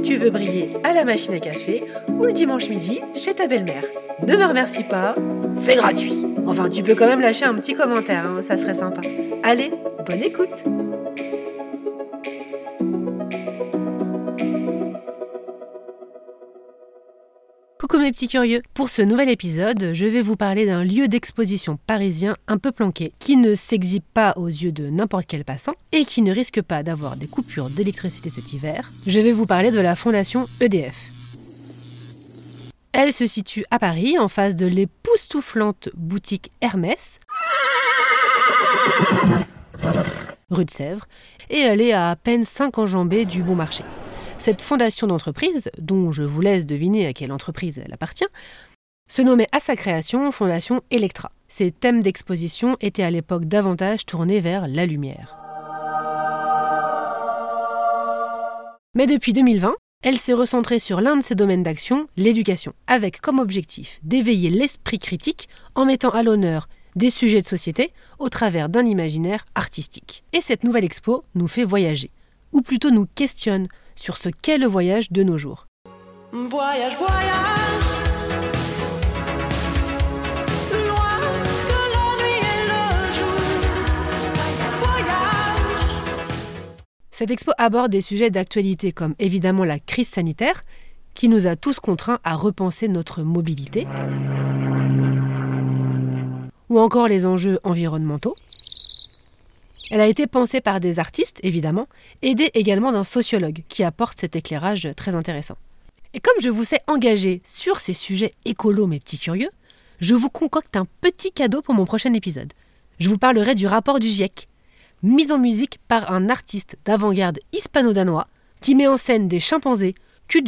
tu veux briller à la machine à café ou le dimanche midi chez ta belle-mère. Ne me remercie pas, c'est gratuit. Enfin, tu peux quand même lâcher un petit commentaire, hein, ça serait sympa. Allez, bonne écoute Coucou mes petits curieux. Pour ce nouvel épisode, je vais vous parler d'un lieu d'exposition parisien un peu planqué, qui ne s'exhibe pas aux yeux de n'importe quel passant et qui ne risque pas d'avoir des coupures d'électricité cet hiver. Je vais vous parler de la fondation EDF. Elle se situe à Paris, en face de l'époustouflante boutique Hermès, rue de Sèvres, et elle est à à peine 5 enjambées du bon marché. Cette fondation d'entreprise, dont je vous laisse deviner à quelle entreprise elle appartient, se nommait à sa création Fondation Electra. Ses thèmes d'exposition étaient à l'époque davantage tournés vers la lumière. Mais depuis 2020, elle s'est recentrée sur l'un de ses domaines d'action, l'éducation, avec comme objectif d'éveiller l'esprit critique en mettant à l'honneur des sujets de société au travers d'un imaginaire artistique. Et cette nouvelle expo nous fait voyager, ou plutôt nous questionne sur ce qu'est le voyage de nos jours. Voyage, Cette expo aborde des sujets d'actualité comme évidemment la crise sanitaire, qui nous a tous contraints à repenser notre mobilité, ou encore les enjeux environnementaux, elle a été pensée par des artistes, évidemment, aidée également d'un sociologue qui apporte cet éclairage très intéressant. Et comme je vous sais engagé sur ces sujets écolos, mes petits curieux, je vous concocte un petit cadeau pour mon prochain épisode. Je vous parlerai du rapport du GIEC, mise en musique par un artiste d'avant-garde hispano-danois qui met en scène des chimpanzés, cul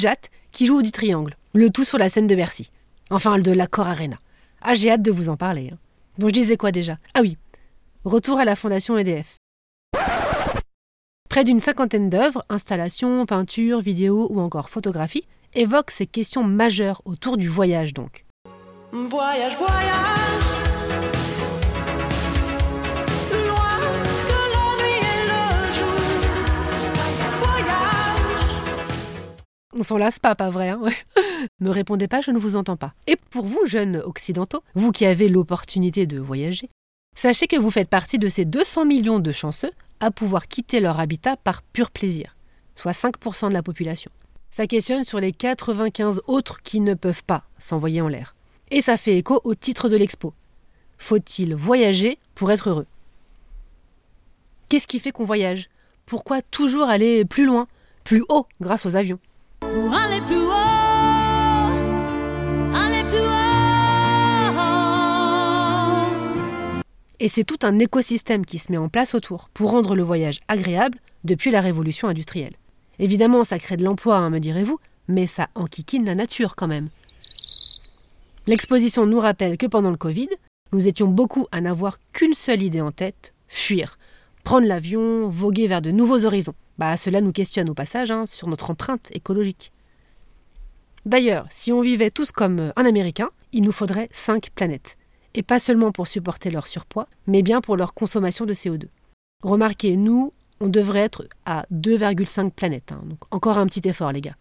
qui jouent du triangle, le tout sur la scène de Bercy. Enfin, de l'Accor Arena. Ah, j'ai hâte de vous en parler. Hein. Bon, je disais quoi déjà? Ah oui, Retour à la fondation EDF. Près d'une cinquantaine d'œuvres, installations, peintures, vidéos ou encore photographies, évoquent ces questions majeures autour du voyage donc. Voyage, voyage Loin de l'ennui et le jour. Voyage On s'en lasse pas, pas vrai hein Me répondez pas, je ne vous entends pas. Et pour vous, jeunes occidentaux, vous qui avez l'opportunité de voyager, Sachez que vous faites partie de ces 200 millions de chanceux à pouvoir quitter leur habitat par pur plaisir, soit 5% de la population. Ça questionne sur les 95 autres qui ne peuvent pas s'envoyer en l'air. Et ça fait écho au titre de l'expo. Faut-il voyager pour être heureux? Qu'est-ce qui fait qu'on voyage? Pourquoi toujours aller plus loin, plus haut grâce aux avions? Et c'est tout un écosystème qui se met en place autour pour rendre le voyage agréable depuis la révolution industrielle. Évidemment, ça crée de l'emploi, hein, me direz-vous, mais ça enquiquine la nature quand même. L'exposition nous rappelle que pendant le Covid, nous étions beaucoup à n'avoir qu'une seule idée en tête, fuir, prendre l'avion, voguer vers de nouveaux horizons. Bah, cela nous questionne au passage hein, sur notre empreinte écologique. D'ailleurs, si on vivait tous comme un Américain, il nous faudrait cinq planètes et pas seulement pour supporter leur surpoids, mais bien pour leur consommation de CO2. Remarquez, nous, on devrait être à 2,5 planètes, hein. donc encore un petit effort les gars.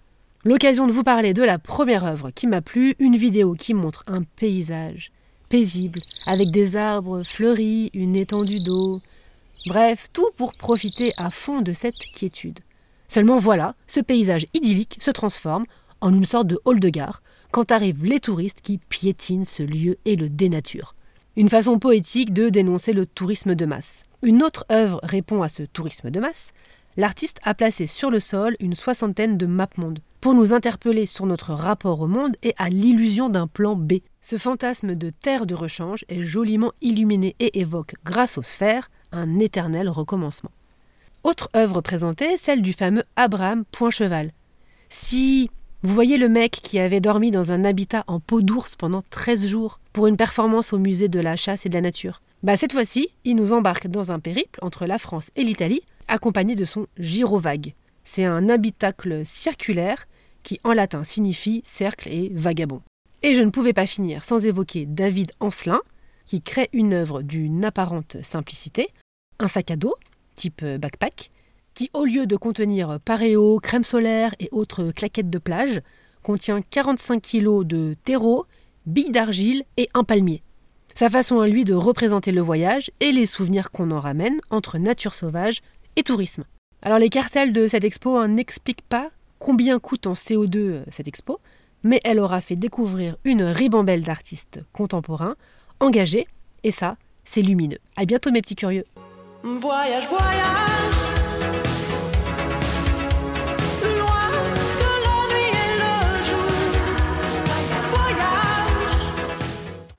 L'occasion de vous parler de la première œuvre qui m'a plu, une vidéo qui montre un paysage paisible, avec des arbres fleuris, une étendue d'eau, bref, tout pour profiter à fond de cette quiétude. Seulement voilà, ce paysage idyllique se transforme en une sorte de hall de gare, quand arrivent les touristes qui piétinent ce lieu et le dénaturent. Une façon poétique de dénoncer le tourisme de masse. Une autre œuvre répond à ce tourisme de masse. L'artiste a placé sur le sol une soixantaine de maps-mondes pour nous interpeller sur notre rapport au monde et à l'illusion d'un plan B. Ce fantasme de terre de rechange est joliment illuminé et évoque, grâce aux sphères, un éternel recommencement. Autre œuvre présentée, celle du fameux Abraham Poincheval. Si vous voyez le mec qui avait dormi dans un habitat en peau d'ours pendant 13 jours pour une performance au musée de la chasse et de la nature. Bah cette fois-ci, il nous embarque dans un périple entre la France et l'Italie, accompagné de son gyrovague. C'est un habitacle circulaire qui en latin signifie cercle et vagabond. Et je ne pouvais pas finir sans évoquer David Ancelin, qui crée une œuvre d'une apparente simplicité, un sac à dos, type backpack, qui au lieu de contenir paréo, crème solaire et autres claquettes de plage, contient 45 kg de terreau, billes d'argile et un palmier. Sa façon à lui de représenter le voyage et les souvenirs qu'on en ramène entre nature sauvage et tourisme. Alors les cartels de cette expo hein, n'expliquent pas combien coûte en CO2 euh, cette expo, mais elle aura fait découvrir une ribambelle d'artistes contemporains engagés, et ça, c'est lumineux. À bientôt mes petits curieux. Voyage, voyage